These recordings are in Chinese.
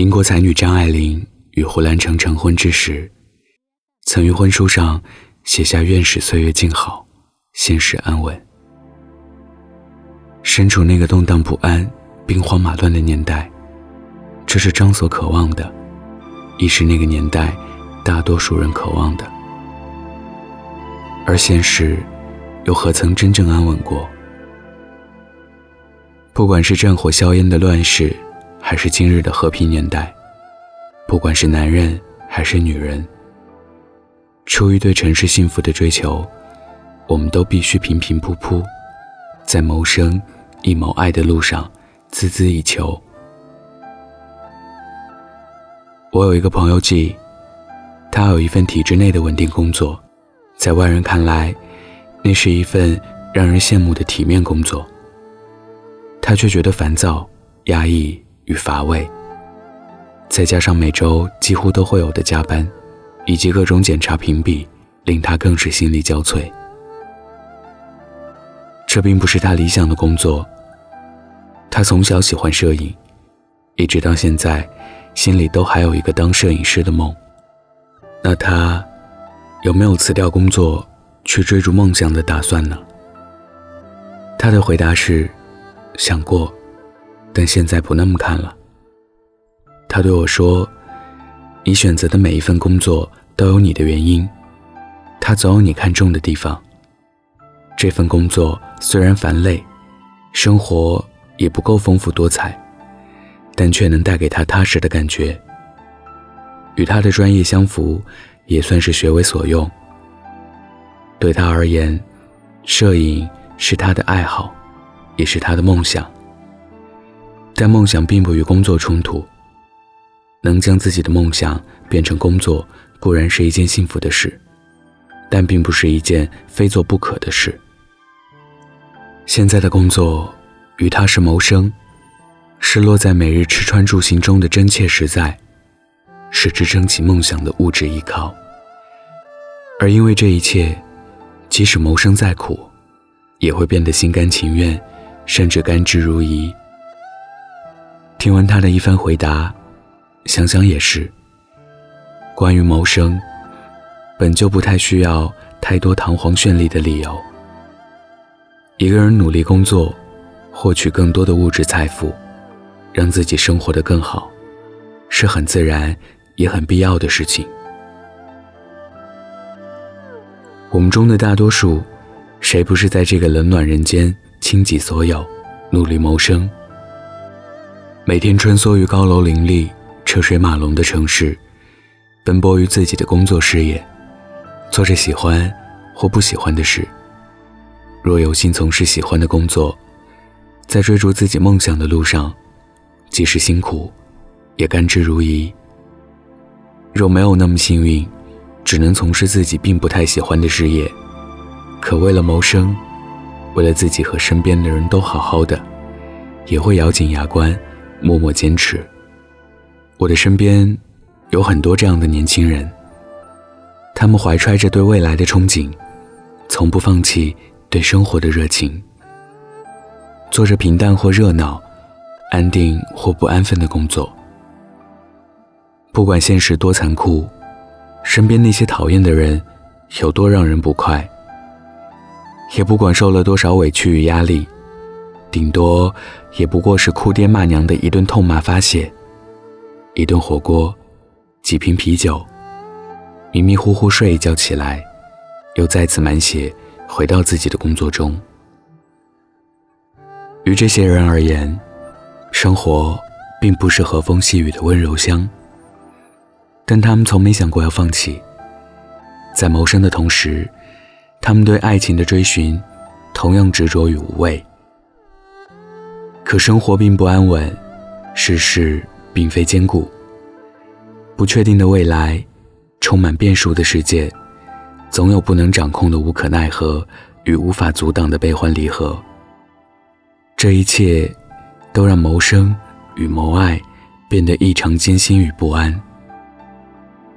民国才女张爱玲与胡兰成成婚之时，曾于婚书上写下“愿使岁月静好，现实安稳”。身处那个动荡不安、兵荒马乱的年代，这是张所渴望的，亦是那个年代大多数人渴望的。而现实，又何曾真正安稳过？不管是战火硝烟的乱世，还是今日的和平年代，不管是男人还是女人，出于对城市幸福的追求，我们都必须平平铺铺，在谋生亦谋爱的路上孜孜以求。我有一个朋友记，他有一份体制内的稳定工作，在外人看来，那是一份让人羡慕的体面工作。他却觉得烦躁、压抑与乏味，再加上每周几乎都会有的加班，以及各种检查评比，令他更是心力交瘁。这并不是他理想的工作。他从小喜欢摄影，一直到现在，心里都还有一个当摄影师的梦。那他有没有辞掉工作去追逐梦想的打算呢？他的回答是。想过，但现在不那么看了。他对我说：“你选择的每一份工作都有你的原因，它总有你看重的地方。这份工作虽然繁累，生活也不够丰富多彩，但却能带给他踏实的感觉。与他的专业相符，也算是学为所用。对他而言，摄影是他的爱好。”也是他的梦想，但梦想并不与工作冲突。能将自己的梦想变成工作，固然是一件幸福的事，但并不是一件非做不可的事。现在的工作与他是谋生，是落在每日吃穿住行中的真切实在，是支撑起梦想的物质依靠。而因为这一切，即使谋生再苦，也会变得心甘情愿。甚至甘之如饴。听完他的一番回答，想想也是。关于谋生，本就不太需要太多堂皇绚丽的理由。一个人努力工作，获取更多的物质财富，让自己生活的更好，是很自然也很必要的事情。我们中的大多数，谁不是在这个冷暖人间？倾己所有，努力谋生。每天穿梭于高楼林立、车水马龙的城市，奔波于自己的工作事业，做着喜欢或不喜欢的事。若有幸从事喜欢的工作，在追逐自己梦想的路上，即使辛苦，也甘之如饴。若没有那么幸运，只能从事自己并不太喜欢的事业，可为了谋生。为了自己和身边的人都好好的，也会咬紧牙关，默默坚持。我的身边有很多这样的年轻人，他们怀揣着对未来的憧憬，从不放弃对生活的热情，做着平淡或热闹、安定或不安分的工作。不管现实多残酷，身边那些讨厌的人有多让人不快。也不管受了多少委屈与压力，顶多也不过是哭爹骂娘的一顿痛骂发泄，一顿火锅，几瓶啤酒，迷迷糊糊睡一觉起来，又再次满血回到自己的工作中。于这些人而言，生活并不是和风细雨的温柔乡，但他们从没想过要放弃，在谋生的同时。他们对爱情的追寻，同样执着与无畏。可生活并不安稳，世事并非坚固。不确定的未来，充满变数的世界，总有不能掌控的无可奈何与无法阻挡的悲欢离合。这一切，都让谋生与谋爱变得异常艰辛与不安。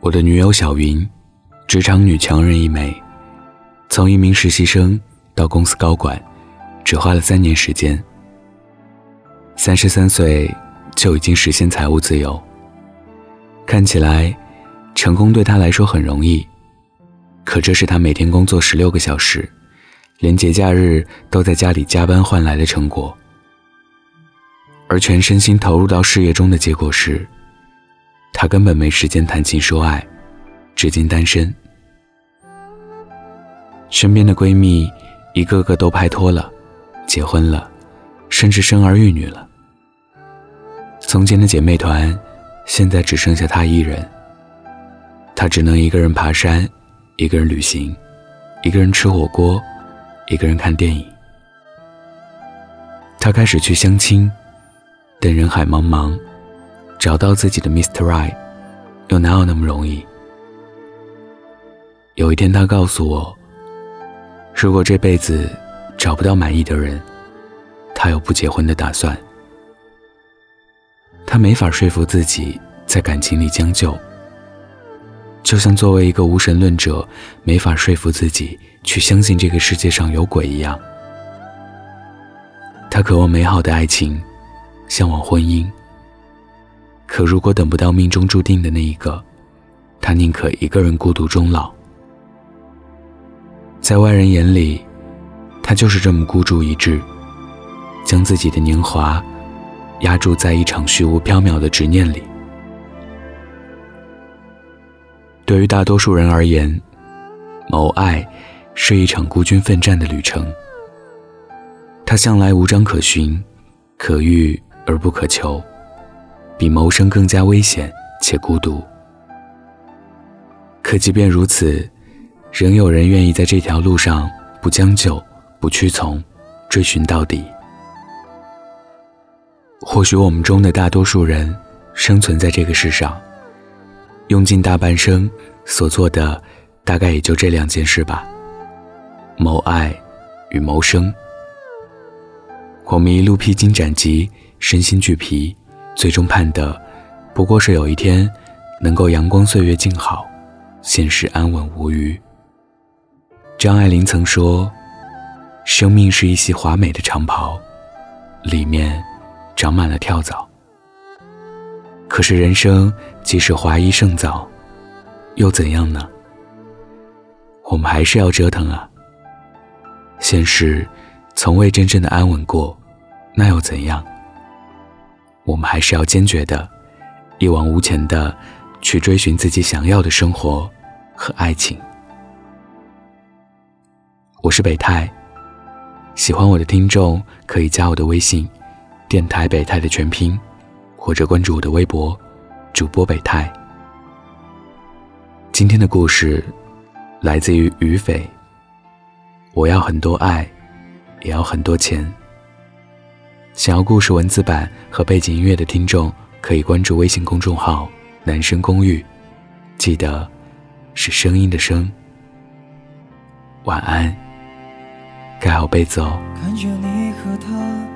我的女友小云，职场女强人一枚。从一名实习生到公司高管，只花了三年时间。三十三岁就已经实现财务自由，看起来，成功对他来说很容易，可这是他每天工作十六个小时，连节假日都在家里加班换来的成果。而全身心投入到事业中的结果是，他根本没时间谈情说爱，至今单身。身边的闺蜜，一个个都拍拖了，结婚了，甚至生儿育女了。从前的姐妹团，现在只剩下她一人。她只能一个人爬山，一个人旅行，一个人吃火锅，一个人看电影。她开始去相亲，但人海茫茫，找到自己的 Mr. Right，又哪有那么容易？有一天，她告诉我。如果这辈子找不到满意的人，她有不结婚的打算。他没法说服自己在感情里将就，就像作为一个无神论者，没法说服自己去相信这个世界上有鬼一样。他渴望美好的爱情，向往婚姻。可如果等不到命中注定的那一个，他宁可一个人孤独终老。在外人眼里，他就是这么孤注一掷，将自己的年华压注在一场虚无缥缈的执念里。对于大多数人而言，谋爱是一场孤军奋战的旅程。它向来无章可循，可遇而不可求，比谋生更加危险且孤独。可即便如此。仍有人愿意在这条路上不将就、不屈从，追寻到底。或许我们中的大多数人生存在这个世上，用尽大半生所做的，大概也就这两件事吧：谋爱与谋生。我们一路披荆斩棘，身心俱疲，最终盼的不过是有一天能够阳光岁月静好，现实安稳无虞。张爱玲曾说：“生命是一袭华美的长袍，里面长满了跳蚤。可是人生即使华衣盛早，又怎样呢？我们还是要折腾啊。现实从未真正的安稳过，那又怎样？我们还是要坚决的，一往无前的去追寻自己想要的生活和爱情。”我是北泰，喜欢我的听众可以加我的微信“电台北泰”的全拼，或者关注我的微博“主播北泰”。今天的故事来自于于斐。我要很多爱，也要很多钱。想要故事文字版和背景音乐的听众可以关注微信公众号“男生公寓”，记得是声音的声。晚安。盖好被子哦看着你和他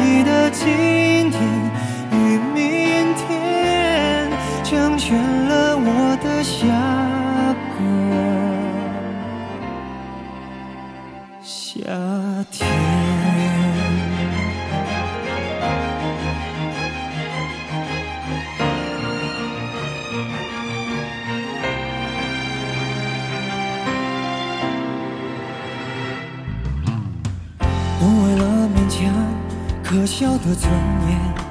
成全了我的下个夏天。不为了勉强可笑的尊严，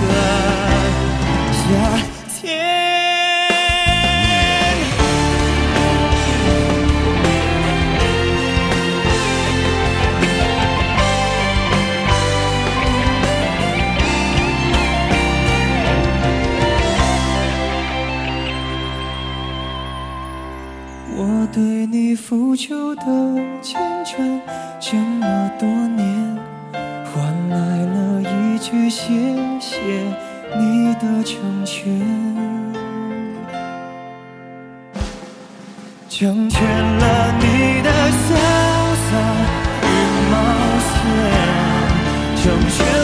个夏天。我对你付出的去谢谢你的成全成全了你的潇洒与冒险成全